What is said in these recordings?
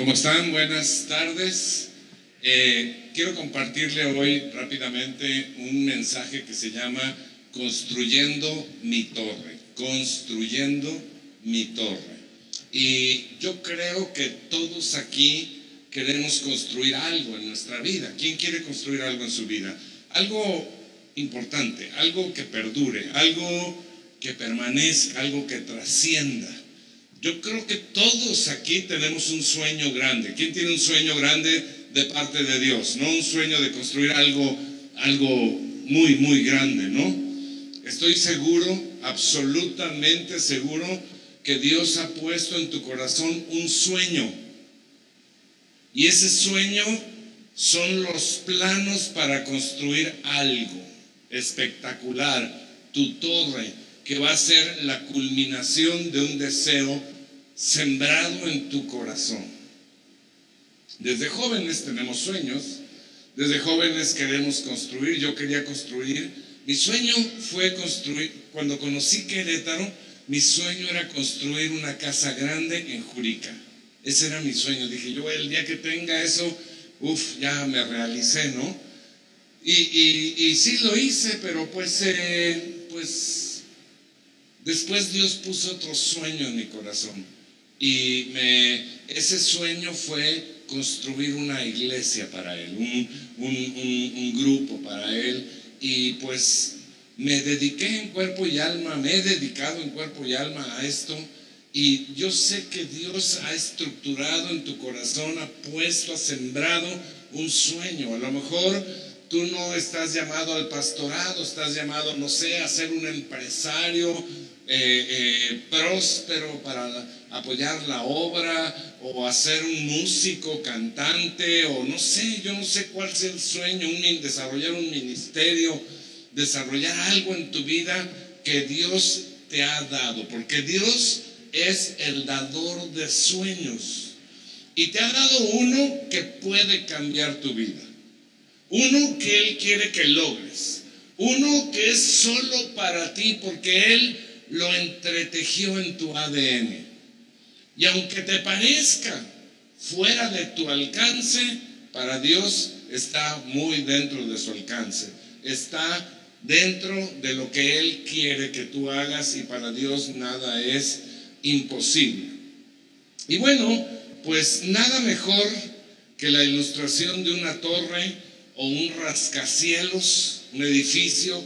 ¿Cómo están? Buenas tardes. Eh, quiero compartirle hoy rápidamente un mensaje que se llama Construyendo mi torre. Construyendo mi torre. Y yo creo que todos aquí queremos construir algo en nuestra vida. ¿Quién quiere construir algo en su vida? Algo importante, algo que perdure, algo que permanezca, algo que trascienda. Yo creo que todos aquí tenemos un sueño grande. ¿Quién tiene un sueño grande de parte de Dios? No un sueño de construir algo, algo muy, muy grande, ¿no? Estoy seguro, absolutamente seguro, que Dios ha puesto en tu corazón un sueño. Y ese sueño son los planos para construir algo espectacular, tu torre, que va a ser la culminación de un deseo sembrado en tu corazón. Desde jóvenes tenemos sueños, desde jóvenes queremos construir, yo quería construir, mi sueño fue construir, cuando conocí Querétaro, mi sueño era construir una casa grande en Jurica. Ese era mi sueño. Dije, yo el día que tenga eso, uff, ya me realicé, ¿no? Y, y, sí lo hice, pero pues, eh, pues, después Dios puso otro sueño en mi corazón. Y ese sueño fue construir una iglesia para Él, un, un, un grupo para Él. Y pues me dediqué en cuerpo y alma, me he dedicado en cuerpo y alma a esto. Y yo sé que Dios ha estructurado en tu corazón, ha puesto, ha sembrado un sueño. A lo mejor tú no estás llamado al pastorado, estás llamado, no sé, a ser un empresario eh, eh, próspero para apoyar la obra o a ser un músico, cantante o no sé, yo no sé cuál es el sueño, un, desarrollar un ministerio, desarrollar algo en tu vida que Dios te ha dado, porque Dios es el dador de sueños y te ha dado uno que puede cambiar tu vida. Uno que Él quiere que logres. Uno que es solo para ti porque Él lo entretejió en tu ADN. Y aunque te parezca fuera de tu alcance, para Dios está muy dentro de su alcance. Está dentro de lo que Él quiere que tú hagas y para Dios nada es imposible. Y bueno, pues nada mejor que la ilustración de una torre o un rascacielos, un edificio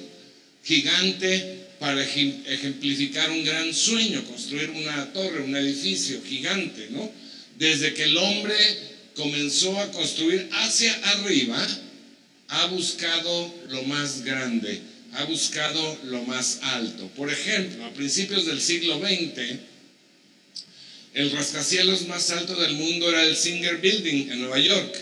gigante para ejemplificar un gran sueño, construir una torre, un edificio gigante, ¿no? Desde que el hombre comenzó a construir hacia arriba, ha buscado lo más grande, ha buscado lo más alto. Por ejemplo, a principios del siglo XX, el rascacielos más alto del mundo era el Singer Building en Nueva York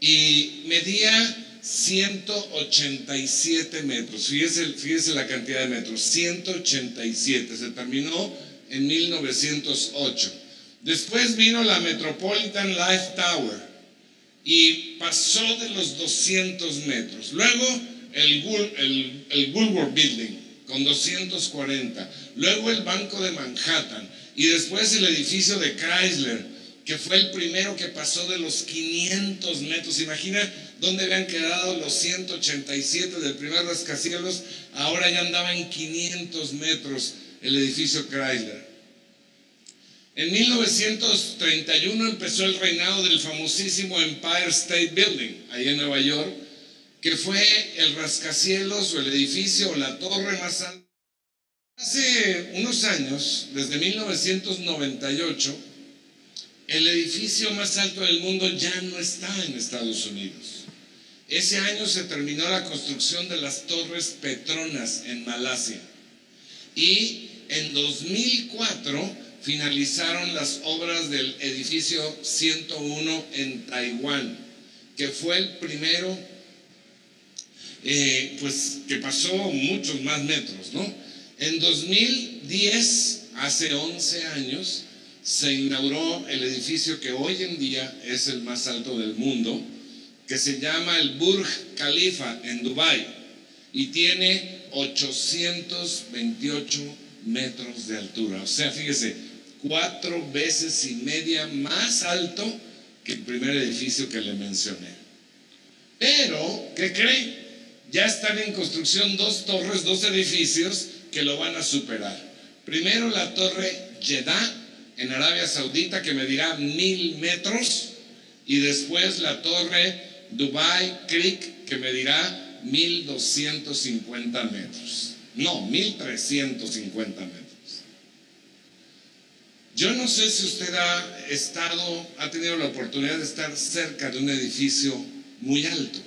y medía 187 metros. Fíjese, fíjese la cantidad de metros, 187. Se terminó en 1908. Después vino la Metropolitan Life Tower y pasó de los 200 metros. Luego el, el, el Woolworth Building con 240. Luego el Banco de Manhattan y después el edificio de Chrysler que fue el primero que pasó de los 500 metros. Imagina dónde habían quedado los 187 del primer rascacielos, ahora ya andaba en 500 metros el edificio Chrysler. En 1931 empezó el reinado del famosísimo Empire State Building, ahí en Nueva York, que fue el rascacielos o el edificio o la torre más alta. Hace unos años, desde 1998, el edificio más alto del mundo ya no está en Estados Unidos. Ese año se terminó la construcción de las Torres Petronas en Malasia. Y en 2004 finalizaron las obras del edificio 101 en Taiwán, que fue el primero, eh, pues que pasó muchos más metros, ¿no? En 2010, hace 11 años, se inauguró el edificio que hoy en día es el más alto del mundo, que se llama el Burj Khalifa en Dubái y tiene 828 metros de altura. O sea, fíjese, cuatro veces y media más alto que el primer edificio que le mencioné. Pero, ¿qué creen? Ya están en construcción dos torres, dos edificios que lo van a superar. Primero la torre Jeddah en Arabia Saudita que medirá mil metros y después la torre Dubai Creek que medirá 1250 metros. No, 1350 metros. Yo no sé si usted ha estado, ha tenido la oportunidad de estar cerca de un edificio muy alto.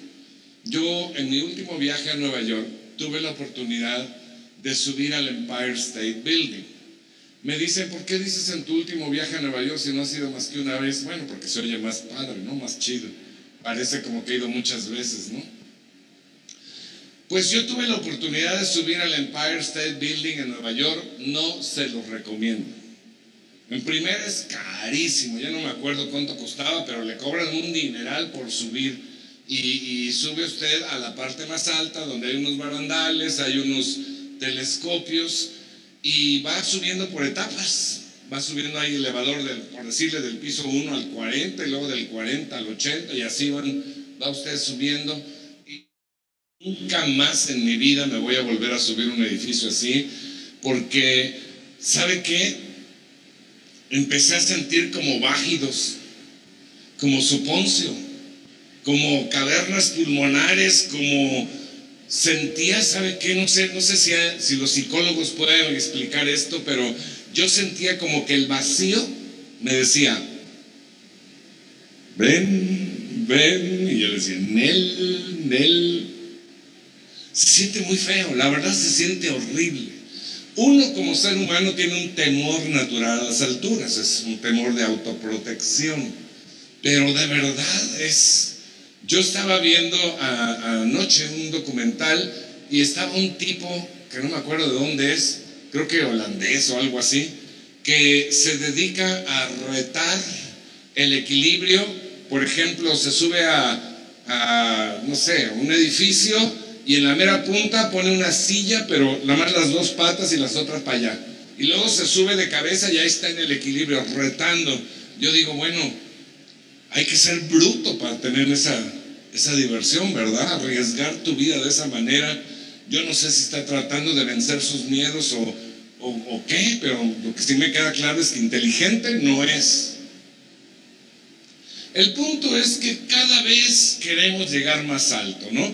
Yo en mi último viaje a Nueva York tuve la oportunidad de subir al Empire State Building. Me dicen, ¿por qué dices en tu último viaje a Nueva York si no ha sido más que una vez? Bueno, porque se oye más padre, ¿no? Más chido. Parece como que he ido muchas veces, ¿no? Pues yo tuve la oportunidad de subir al Empire State Building en Nueva York, no se lo recomiendo. En primer es carísimo, ya no me acuerdo cuánto costaba, pero le cobran un dineral por subir y, sube usted a la parte más alta donde hay unos barandales, hay unos telescopios y va subiendo por etapas. Va subiendo ahí el elevador, del, por decirle, del piso 1 al 40 y luego del 40 al 80 y así van, va usted subiendo. Y nunca más en mi vida me voy a volver a subir un edificio así porque, ¿sabe qué? Empecé a sentir como bájidos, como suponcio como cavernas pulmonares, como sentía, ¿sabe qué? No sé, no sé si, si los psicólogos pueden explicar esto, pero yo sentía como que el vacío me decía, ven, ven, y yo le decía, Nel, Nel. Se siente muy feo, la verdad se siente horrible. Uno como ser humano tiene un temor natural a las alturas, es un temor de autoprotección, pero de verdad es yo estaba viendo anoche un documental y estaba un tipo, que no me acuerdo de dónde es, creo que holandés o algo así, que se dedica a retar el equilibrio. Por ejemplo, se sube a, no sé, un edificio y en la mera punta pone una silla, pero nada más las dos patas y las otras para allá. Y luego se sube de cabeza y ahí está en el equilibrio, retando. Yo digo, bueno, hay que ser bruto para tener esa, esa diversión, ¿verdad? Arriesgar tu vida de esa manera. Yo no sé si está tratando de vencer sus miedos o, o, qué, pero lo que sí me queda claro es que inteligente no es. El punto es que cada vez queremos llegar más alto, ¿no?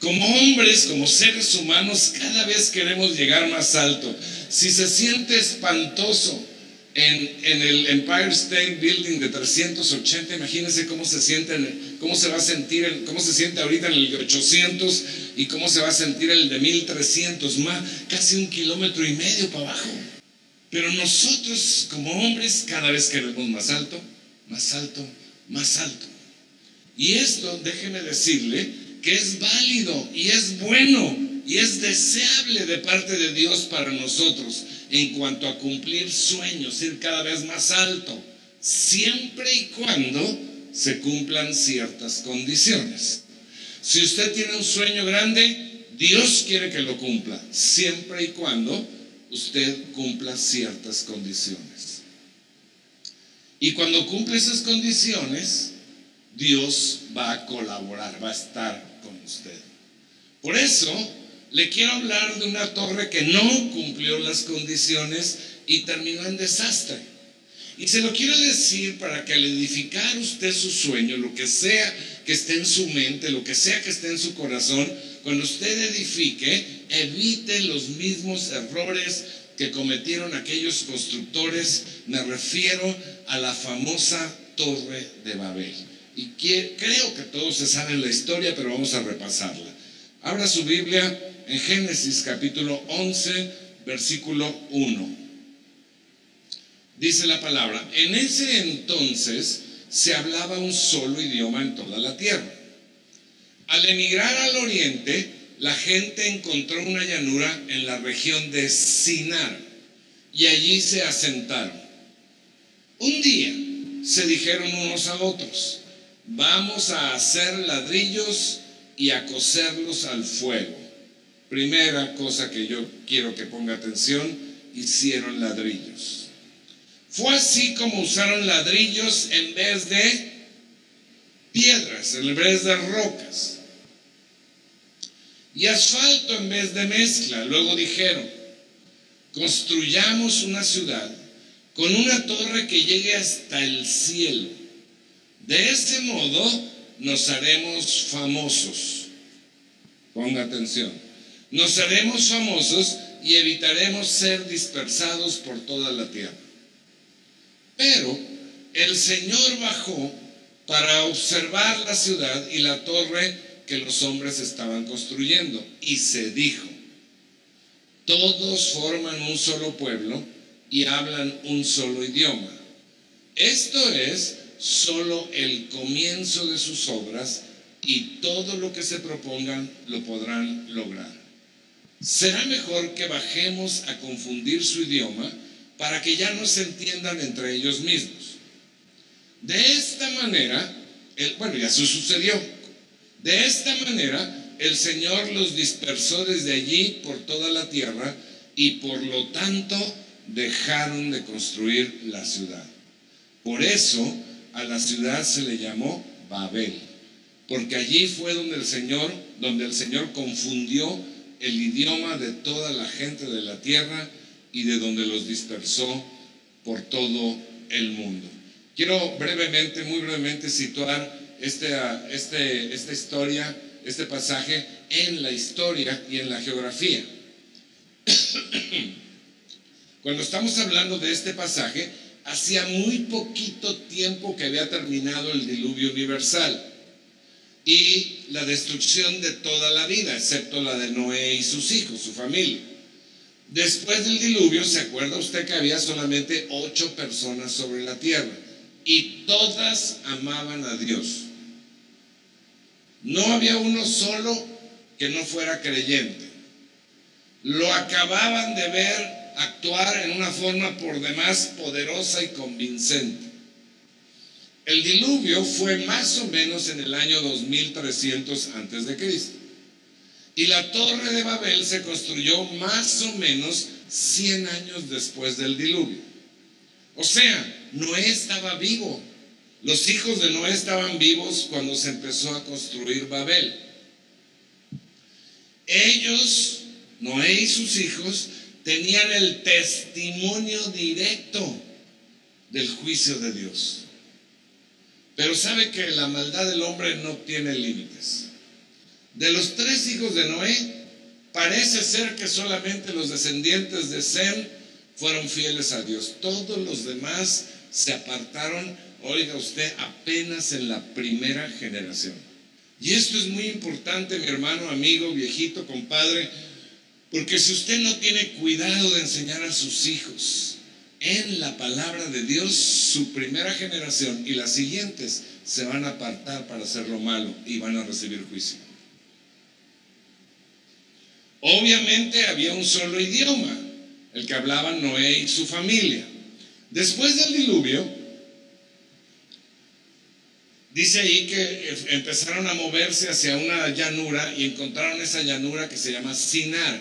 Como hombres, como seres humanos, cada vez queremos llegar más alto. Si se siente espantoso en, el Empire State Building de 380, imagínense cómo se siente, cómo se va a sentir, cómo se siente ahorita en el de 800 y cómo se va a sentir el de 1300, más, casi un kilómetro y medio para abajo. Pero nosotros como hombres cada vez queremos más alto, más alto, más alto. Y esto, déjeme decirle, que es válido y es bueno y es deseable de parte de Dios para nosotros en cuanto a cumplir sueños, ir cada vez más alto, siempre y cuando se cumplan ciertas condiciones. Si usted tiene un sueño grande, Dios quiere que lo cumpla, siempre y cuando usted cumpla ciertas condiciones. Y cuando cumple esas condiciones, Dios va a colaborar, va a estar con usted. Por eso, le quiero hablar de una torre que no cumplió las condiciones y terminó en desastre. Y se lo quiero decir para que al edificar usted su sueño, lo que sea que esté en su mente, lo que sea que esté en su corazón, cuando usted edifique, evite los mismos errores que cometieron aquellos constructores. Me refiero a la famosa Torre de Babel. Y creo que todos se saben la historia, pero vamos a repasarla. Abra su Biblia en Génesis capítulo 11, versículo 1. Dice la palabra, en ese entonces se hablaba un solo idioma en toda la tierra. Al emigrar al oriente, la gente encontró una llanura en la región de Sinar y allí se asentaron. Un día se dijeron unos a otros, vamos a hacer ladrillos y a coserlos al fuego. Primera cosa que yo quiero que ponga atención, hicieron ladrillos. Fue así como usaron ladrillos en vez de piedras en vez de rocas y asfalto en vez de mezcla. Luego dijeron, construyamos una ciudad con una torre que llegue hasta el cielo. De ese modo nos haremos famosos. Ponga atención. Nos haremos famosos y evitaremos ser dispersados por toda la tierra. Pero el Señor bajó para observar la ciudad y la torre que los hombres estaban construyendo y se dijo, todos forman un solo pueblo y hablan un solo idioma. Esto es solo el comienzo de sus obras y todo lo que se propongan lo podrán lograr. Será mejor que bajemos a confundir su idioma para que ya no se entiendan entre ellos mismos. De esta manera, bueno, ya eso sucedió. De esta manera, el Señor los dispersó desde allí por toda la tierra y por lo tanto dejaron de construir la ciudad. Por eso a la ciudad se le llamó Babel, porque allí fue donde el Señor, donde el Señor confundió el idioma de toda la gente de la tierra y de donde los dispersó por todo el mundo. Quiero brevemente, muy brevemente, situar este, este, esta historia, este pasaje en la historia y en la geografía. Cuando estamos hablando de este pasaje, hacía muy poquito tiempo que había terminado el diluvio universal y la destrucción de toda la vida, excepto la de Noé y sus hijos, su familia. Después del diluvio, ¿se acuerda usted que había solamente ocho personas sobre la tierra? Y todas amaban a Dios. No había uno solo que no fuera creyente. Lo acababan de ver actuar en una forma por demás poderosa y convincente. El diluvio fue más o menos en el año 2300 antes de Cristo. Y la torre de Babel se construyó más o menos 100 años después del diluvio. O sea, Noé estaba vivo. Los hijos de Noé estaban vivos cuando se empezó a construir Babel. Ellos, Noé y sus hijos, tenían el testimonio directo del juicio de Dios. Pero sabe que la maldad del hombre no tiene límites. De los tres hijos de Noé, parece ser que solamente los descendientes de Sem fueron fieles a Dios. Todos los demás se apartaron, oiga usted, apenas en la primera generación. Y esto es muy importante, mi hermano, amigo, viejito, compadre, porque si usted no tiene cuidado de enseñar a sus hijos en la palabra de Dios, su primera generación y las siguientes se van a apartar para hacer lo malo y van a recibir juicio. Obviamente había un solo idioma, el que hablaban Noé y su familia. Después del diluvio, dice ahí que empezaron a moverse hacia una llanura y encontraron esa llanura que se llama Sinar.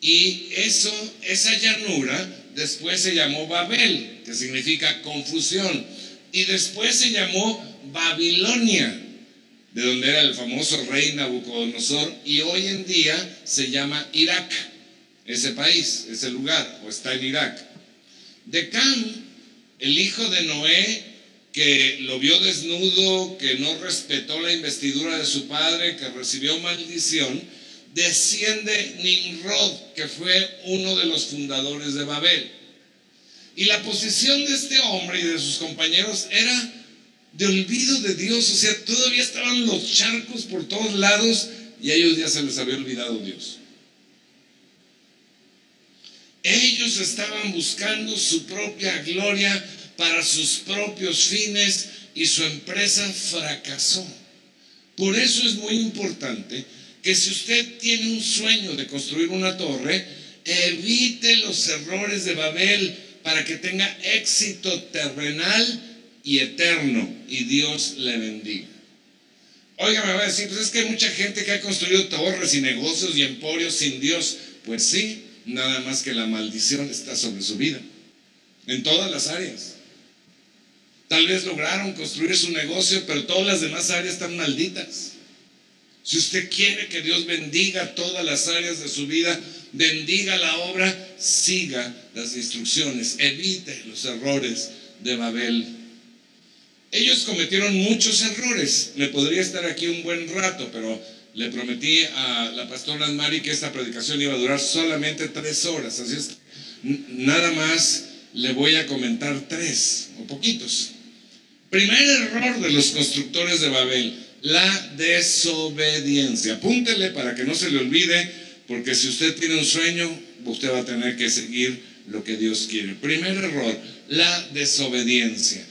Y eso, esa llanura después se llamó Babel, que significa confusión. Y después se llamó Babilonia, de donde era el famoso rey Nabucodonosor. Y hoy en día se llama Irak, ese país, ese lugar, o está en Irak. De Cam, el hijo de Noé, que lo vio desnudo, que no respetó la investidura de su padre, que recibió maldición, desciende Nimrod, que fue uno de los fundadores de Babel. Y la posición de este hombre y de sus compañeros era de olvido de Dios, o sea, todavía estaban los charcos por todos lados y a ellos ya se les había olvidado Dios. Ellos estaban buscando su propia gloria para sus propios fines y su empresa fracasó. Por eso es muy importante que si usted tiene un sueño de construir una torre, evite los errores de Babel para que tenga éxito terrenal y eterno y Dios le bendiga. Oiga, me va a decir, pues es que hay mucha gente que ha construido torres y negocios y emporios sin Dios. Pues sí, nada más que la maldición está sobre su vida, en todas las áreas. Tal vez lograron construir su negocio, pero todas las demás áreas están malditas. Si usted quiere que Dios bendiga todas las áreas de su vida, bendiga la obra, siga las instrucciones, evite los errores de Babel. Ellos cometieron muchos errores. Me podría estar aquí un buen rato, pero le prometí a la pastora Mari que esta predicación iba a durar solamente tres horas. Así es, nada más le voy a comentar tres o poquitos. Primer error de los constructores de Babel, la desobediencia. Apúntele para que no se le olvide, porque si usted tiene un sueño, usted va a tener que seguir lo que Dios quiere. Primer error, la desobediencia.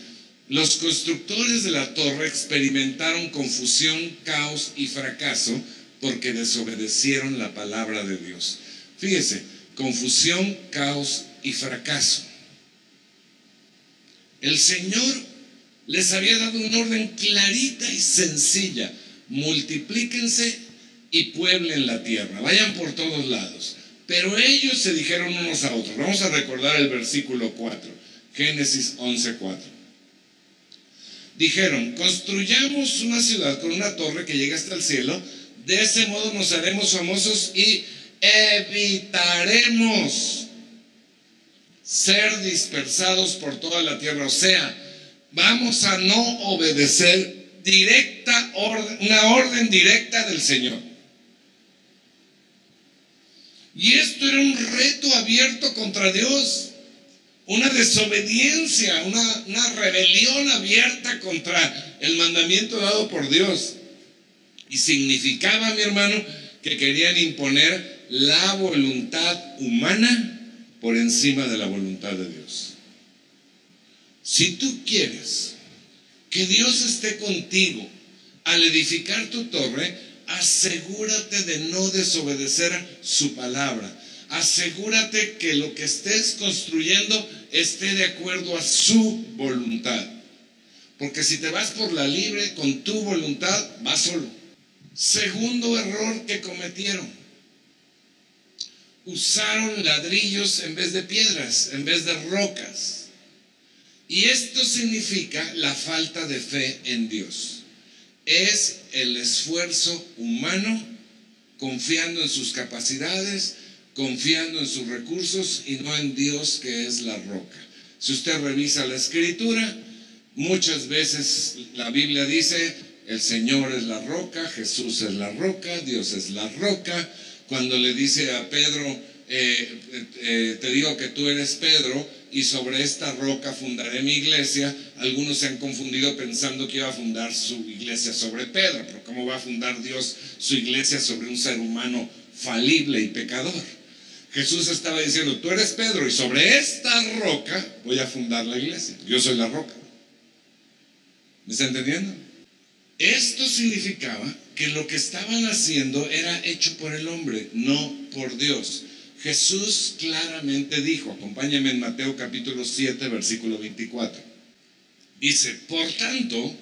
Los constructores de la torre experimentaron confusión, caos y fracaso porque desobedecieron la palabra de Dios. Fíjese, confusión, caos y fracaso. El Señor les había dado un orden clarita y sencilla. Multiplíquense y pueblen la tierra. Vayan por todos lados. Pero ellos se dijeron unos a otros. Vamos a recordar el versículo 4. Génesis 11:4. Dijeron, construyamos una ciudad con una torre que llegue hasta el cielo. De ese modo nos haremos famosos y evitaremos ser dispersados por toda la tierra. O sea, vamos a no obedecer directa una orden directa del Señor. Y esto era un reto abierto contra Dios, una desobediencia, una, una rebelión abierta contra el mandamiento dado por Dios. Y significaba, mi hermano, que querían imponer la voluntad humana por encima de la voluntad de Dios. Si tú quieres que Dios esté contigo al edificar tu torre, asegúrate de no desobedecer su palabra. Asegúrate que lo que estés construyendo esté de acuerdo a su voluntad. Porque si te vas por la libre con tu voluntad, vas solo. Segundo error que cometieron. Usaron ladrillos en vez de piedras, en vez de rocas. Y esto significa la falta de fe en Dios. Es el esfuerzo humano confiando en sus capacidades, confiando en sus recursos y no en Dios que es la roca. Si usted revisa la escritura, muchas veces la Biblia dice, el Señor es la roca, Jesús es la roca, Dios es la roca. Cuando le dice a Pedro, eh, eh, eh, te digo que tú eres Pedro, y sobre esta roca fundaré mi iglesia. Algunos se han confundido pensando que iba a fundar su iglesia sobre Pedro, pero ¿cómo va a fundar Dios su iglesia sobre un ser humano falible y pecador? Jesús estaba diciendo, tú eres Pedro y sobre esta roca voy a fundar la iglesia. Yo soy la roca. ¿Me está entendiendo? Esto significaba que lo que estaban haciendo era hecho por el hombre, no por Dios. Jesús claramente dijo, acompáñame en Mateo capítulo 7, versículo 24. Dice, por tanto,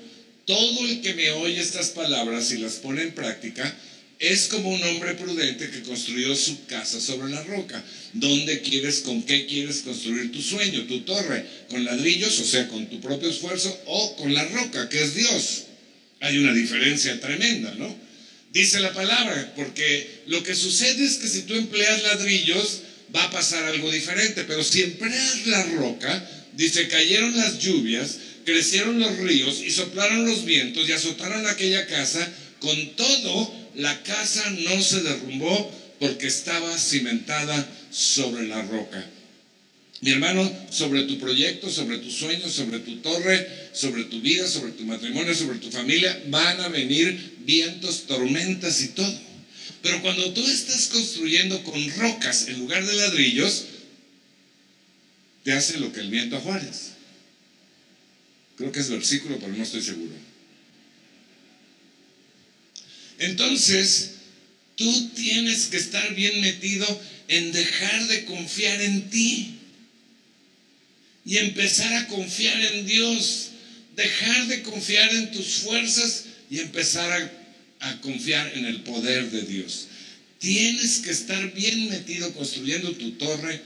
todo el que me oye estas palabras y las pone en práctica, es como un hombre prudente que construyó su casa sobre la roca. ¿Dónde quieres, con qué quieres construir tu sueño, tu torre? ¿Con ladrillos, o sea, con tu propio esfuerzo, o con la roca, que es Dios? Hay una diferencia tremenda, ¿no? Dice la palabra, porque lo que sucede es que si tú empleas ladrillos, va a pasar algo diferente, pero si empleas la roca, dice, cayeron las lluvias, crecieron los ríos y soplaron los vientos y azotaron aquella casa, con todo la casa no se derrumbó porque estaba cimentada sobre la roca. Mi hermano, sobre tu proyecto, sobre tus sueños, sobre tu torre, sobre tu vida, sobre tu matrimonio, sobre tu familia, van a venir vientos, tormentas y todo. Pero cuando tú estás construyendo con rocas en lugar de ladrillos, te hace lo que el viento a Juárez. Creo que es versículo, pero no estoy seguro. Entonces, tú tienes que estar bien metido en dejar de confiar en ti y empezar a confiar en Dios, dejar de confiar en tus fuerzas y empezar a, confiar en el poder de Dios. Tienes que estar bien metido construyendo tu torre,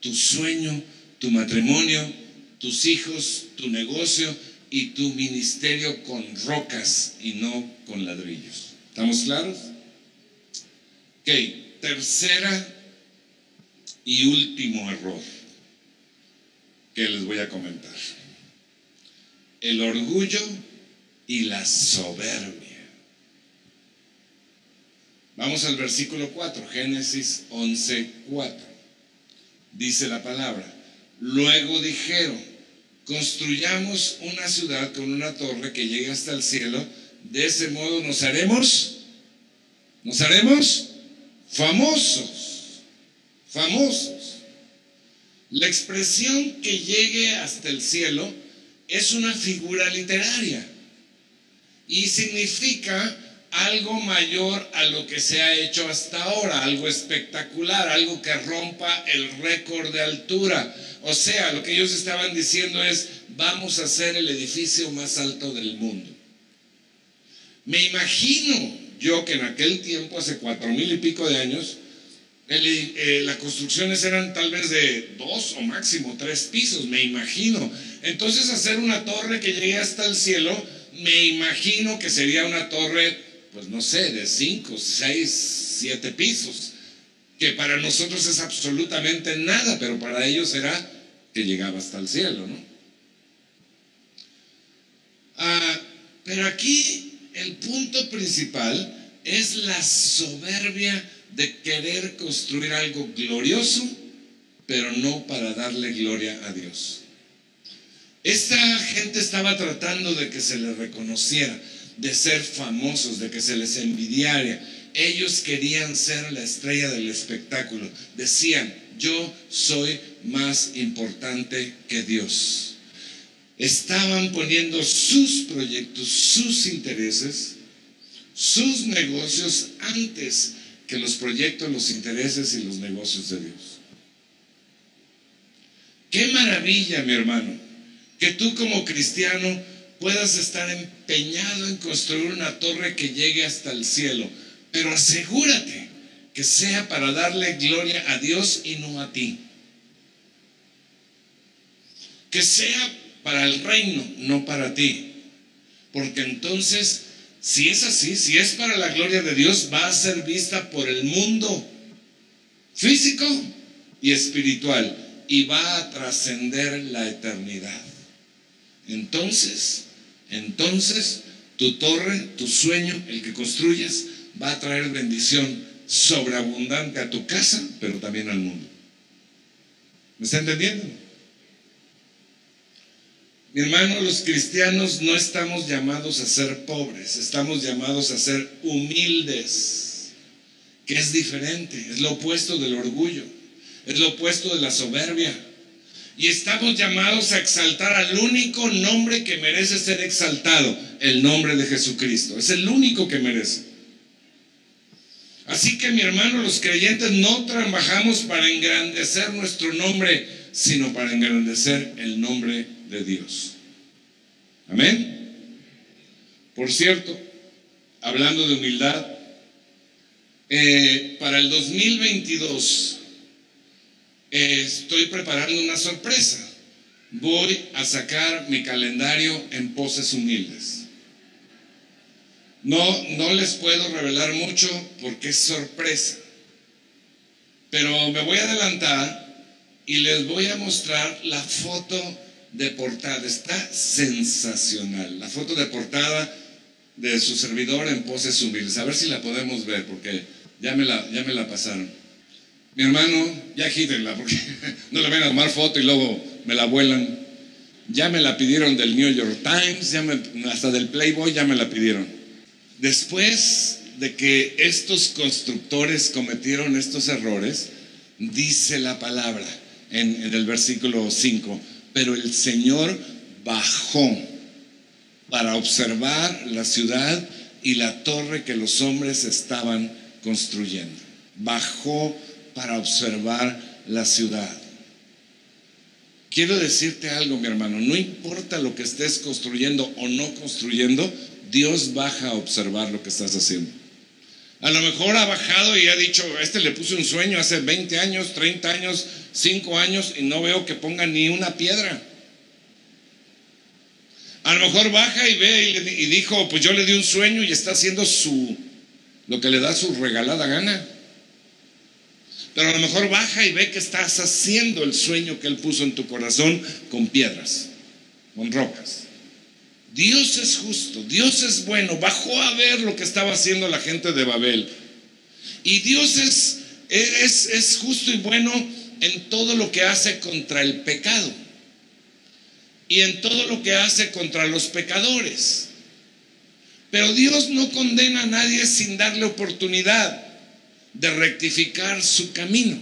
tu sueño, tu matrimonio, tus hijos, tu negocio, y tu ministerio con rocas y no con ladrillos. ¿Estamos claros? Ok, tercera y último error que les voy a comentar. El orgullo y la soberbia. Vamos al versículo 4, Génesis 11, 4. Dice la palabra, luego dijeron, construyamos una ciudad con una torre que llegue hasta el cielo, de ese modo nos haremos, nos haremos famosos, famosos. La expresión que llegue hasta el cielo es una figura literaria y significa algo mayor a lo que se ha hecho hasta ahora, algo espectacular, algo que rompa el récord de altura. O sea, lo que ellos estaban diciendo es, vamos a hacer el edificio más alto del mundo. Me imagino yo que en aquel tiempo, hace cuatro mil y pico de años, eh, las construcciones eran tal vez de dos o máximo tres pisos, me imagino. Entonces hacer una torre que llegue hasta el cielo, me imagino que sería una torre pues no sé, de cinco, seis, siete pisos, que para nosotros es absolutamente nada, pero para ellos era que llegaba hasta el cielo, ¿no? Ah, pero aquí el punto principal es la soberbia de querer construir algo glorioso, pero no para darle gloria a Dios. Esta gente estaba tratando de que se le reconociera de ser famosos, de que se les envidiara. Ellos querían ser la estrella del espectáculo. Decían, yo soy más importante que Dios. Estaban poniendo sus proyectos, sus intereses, sus negocios antes que los proyectos, los intereses y los negocios de Dios. Qué maravilla, mi hermano, que tú como cristiano puedas estar empeñado en construir una torre que llegue hasta el cielo, pero asegúrate que sea para darle gloria a Dios y no a ti. Que sea para el reino, no para ti. Porque entonces, si es así, si es para la gloria de Dios, va a ser vista por el mundo físico y espiritual y va a trascender la eternidad. Entonces, entonces tu torre, tu sueño, el que construyas, va a traer bendición sobreabundante a tu casa, pero también al mundo. ¿Me está entendiendo? Mi hermano, los cristianos no estamos llamados a ser pobres, estamos llamados a ser humildes, que es diferente, es lo opuesto del orgullo, es lo opuesto de la soberbia. Y estamos llamados a exaltar al único nombre que merece ser exaltado, el nombre de Jesucristo. Es el único que merece. Así que mi hermano, los creyentes no trabajamos para engrandecer nuestro nombre, sino para engrandecer el nombre de Dios. Amén. Por cierto, hablando de humildad, eh, para el 2022 estoy preparando una sorpresa. Voy a sacar mi calendario en poses humildes. No, no les puedo revelar mucho porque es sorpresa. Pero me voy a adelantar y les voy a mostrar la foto de portada. Está sensacional. La foto de portada de su servidor en poses humildes. A ver si la podemos ver porque ya me la, ya me la pasaron. Mi hermano, ya quítenla porque no le van a tomar foto y luego me la vuelan. Ya me la pidieron del New York Times, ya hasta del Playboy ya me la pidieron. Después de que estos constructores cometieron estos errores, dice la palabra en, en el versículo 5, pero el Señor bajó para observar la ciudad y la torre que los hombres estaban construyendo. Bajó para observar la ciudad. Quiero decirte algo, mi hermano, no importa lo que estés construyendo o no construyendo, Dios baja a observar lo que estás haciendo. A lo mejor ha bajado y ha dicho, este le puse un sueño hace 20 años, 30 años, 5 años y no veo que ponga ni una piedra. A lo mejor baja y ve y, dijo, pues yo le di un sueño y está haciendo su, lo que le da su regalada gana. Pero a lo mejor baja y ve que estás haciendo el sueño que Él puso en tu corazón con piedras, con rocas. Dios es justo, Dios es bueno. Bajó a ver lo que estaba haciendo la gente de Babel. Y Dios es, es, es justo y bueno en todo lo que hace contra el pecado y en todo lo que hace contra los pecadores. Pero Dios no condena a nadie sin darle oportunidad de rectificar su camino.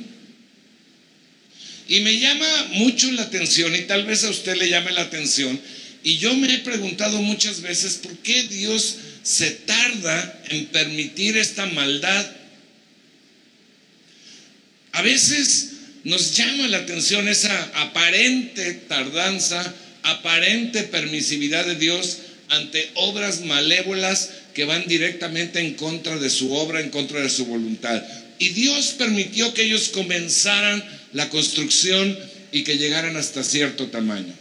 Y me llama mucho la atención, y tal vez a usted le llame la atención, y yo me he preguntado muchas veces por qué Dios se tarda en permitir esta maldad. A veces nos llama la atención esa aparente tardanza, aparente permisividad de Dios ante obras malévolas que van directamente en contra de su obra, en contra de su voluntad. Y Dios permitió que ellos comenzaran la construcción y que llegaran hasta cierto tamaño.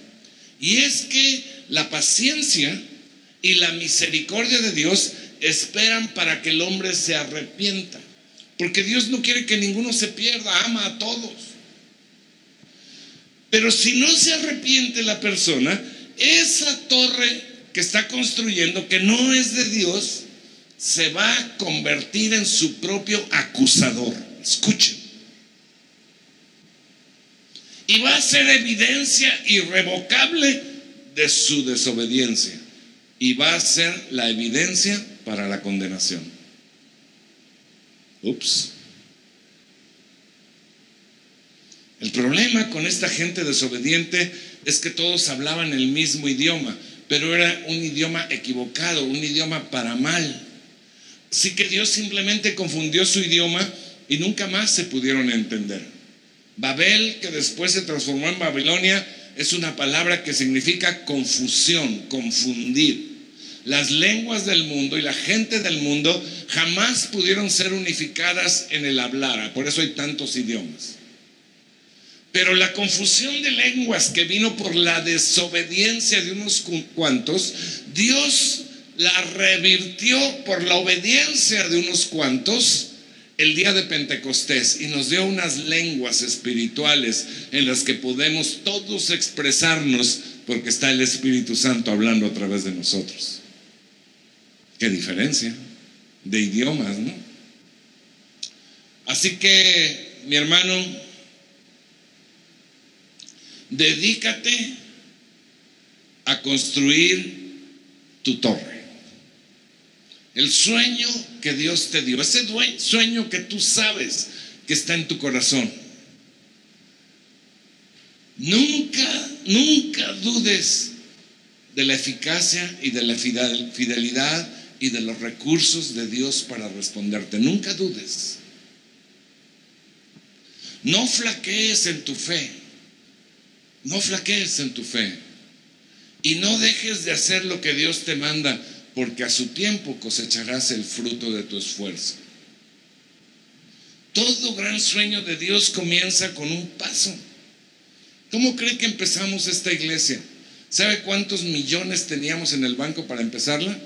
Y es que la paciencia y la misericordia de Dios esperan para que el hombre se arrepienta. Porque Dios no quiere que ninguno se pierda, ama a todos. Pero si no se arrepiente la persona, esa torre que está construyendo, que no es de Dios, se va a convertir en su propio acusador. Escuchen. Y va a ser evidencia irrevocable de su desobediencia. Y va a ser la evidencia para la condenación. Ups. El problema con esta gente desobediente es que todos hablaban el mismo idioma, pero era un idioma equivocado, un idioma para mal. Así que Dios simplemente confundió su idioma y nunca más se pudieron entender. Babel, que después se transformó en Babilonia, es una palabra que significa confusión, confundir. Las lenguas del mundo y la gente del mundo jamás pudieron ser unificadas en el hablar, por eso hay tantos idiomas. Pero la confusión de lenguas que vino por la desobediencia de unos cuantos, Dios la revirtió por la obediencia de unos cuantos el día de Pentecostés y nos dio unas lenguas espirituales en las que podemos todos expresarnos porque está el Espíritu Santo hablando a través de nosotros. Qué diferencia de idiomas, ¿no? Así que, mi hermano, dedícate a construir tu torre. El sueño que Dios te dio, ese sueño que tú sabes que está en tu corazón. Nunca, nunca dudes de la eficacia y de la fidelidad y de los recursos de Dios para responderte. Nunca dudes. No flaquees en tu fe. No flaquees en tu fe y no dejes de hacer lo que Dios te manda, porque a su tiempo cosecharás el fruto de tu esfuerzo. Todo gran sueño de Dios comienza con un paso. ¿Cómo cree que empezamos esta iglesia? ¿Sabe cuántos millones teníamos en el banco para empezarla?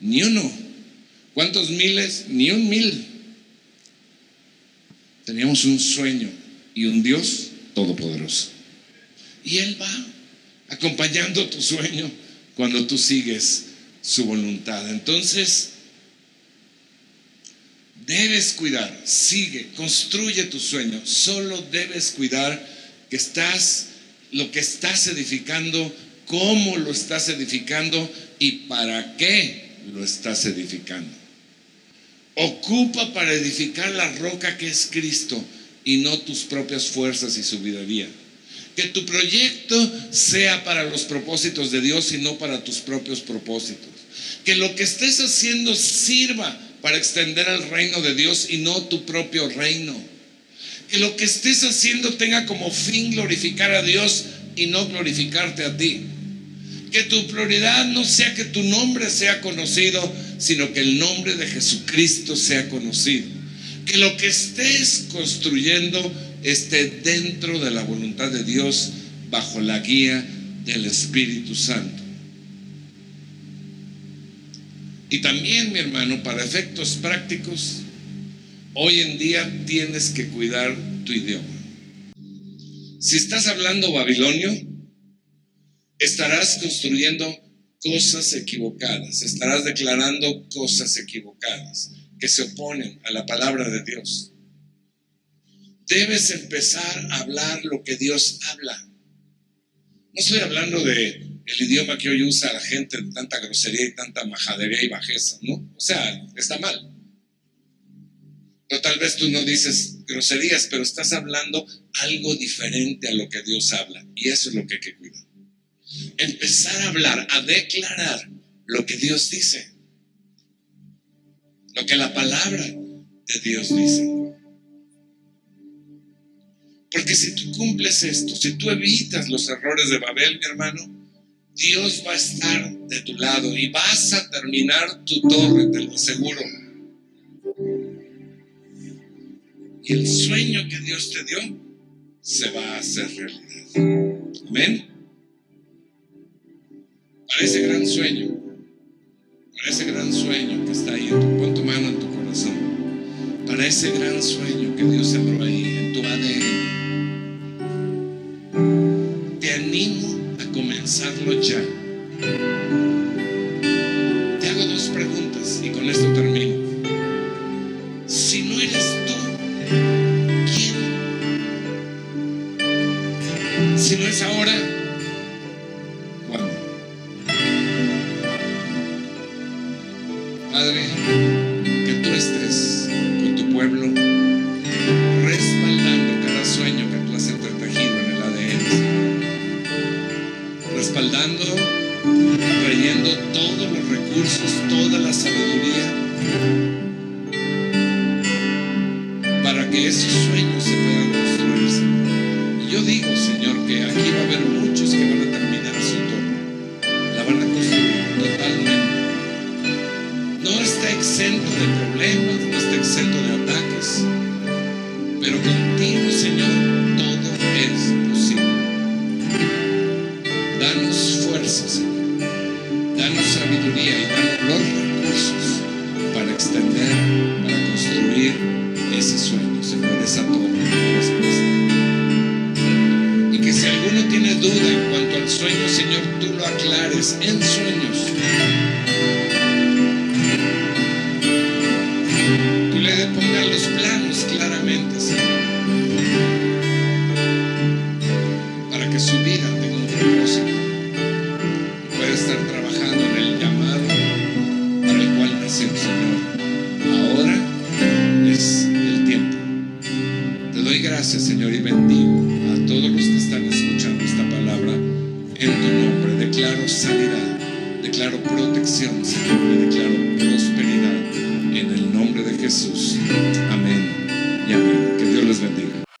Ni uno. ¿Cuántos miles? Ni un mil. Teníamos un sueño y un Dios todopoderoso. Y Él va acompañando tu sueño cuando tú sigues su voluntad. Entonces, debes cuidar, sigue, construye tu sueño. Solo debes cuidar que estás, lo que estás edificando, cómo lo estás edificando y para qué lo estás edificando. Ocupa para edificar la roca que es Cristo y no tus propias fuerzas y sabiduría. Que tu proyecto sea para los propósitos de Dios y no para tus propios propósitos. Que lo que estés haciendo sirva para extender el reino de Dios y no tu propio reino. Que lo que estés haciendo tenga como fin glorificar a Dios y no glorificarte a ti. Que tu prioridad no sea que tu nombre sea conocido, sino que el nombre de Jesucristo sea conocido. Que lo que estés construyendo esté dentro de la voluntad de Dios bajo la guía del Espíritu Santo. Y también, mi hermano, para efectos prácticos, hoy en día tienes que cuidar tu idioma. Si estás hablando babilonio, estarás construyendo cosas equivocadas, estarás declarando cosas equivocadas que se oponen a la palabra de Dios. Debes empezar a hablar lo que Dios habla. No estoy hablando de el idioma que hoy usa la gente de tanta grosería y tanta majadería y bajeza, ¿no? O sea, está mal. Pero tal vez tú no dices groserías, pero estás hablando algo diferente a lo que Dios habla. Y eso es lo que hay que cuidar. Empezar a hablar, a declarar lo que Dios dice. Lo que la palabra de Dios dice. Porque si tú cumples esto, si tú evitas los errores de Babel, mi hermano, Dios va a estar de tu lado y vas a terminar tu torre, te lo aseguro. Y el sueño que Dios te dio se va a hacer realidad. Amén. Para ese gran sueño, para ese gran sueño que está ahí, pon tu mano en tu corazón, para ese gran sueño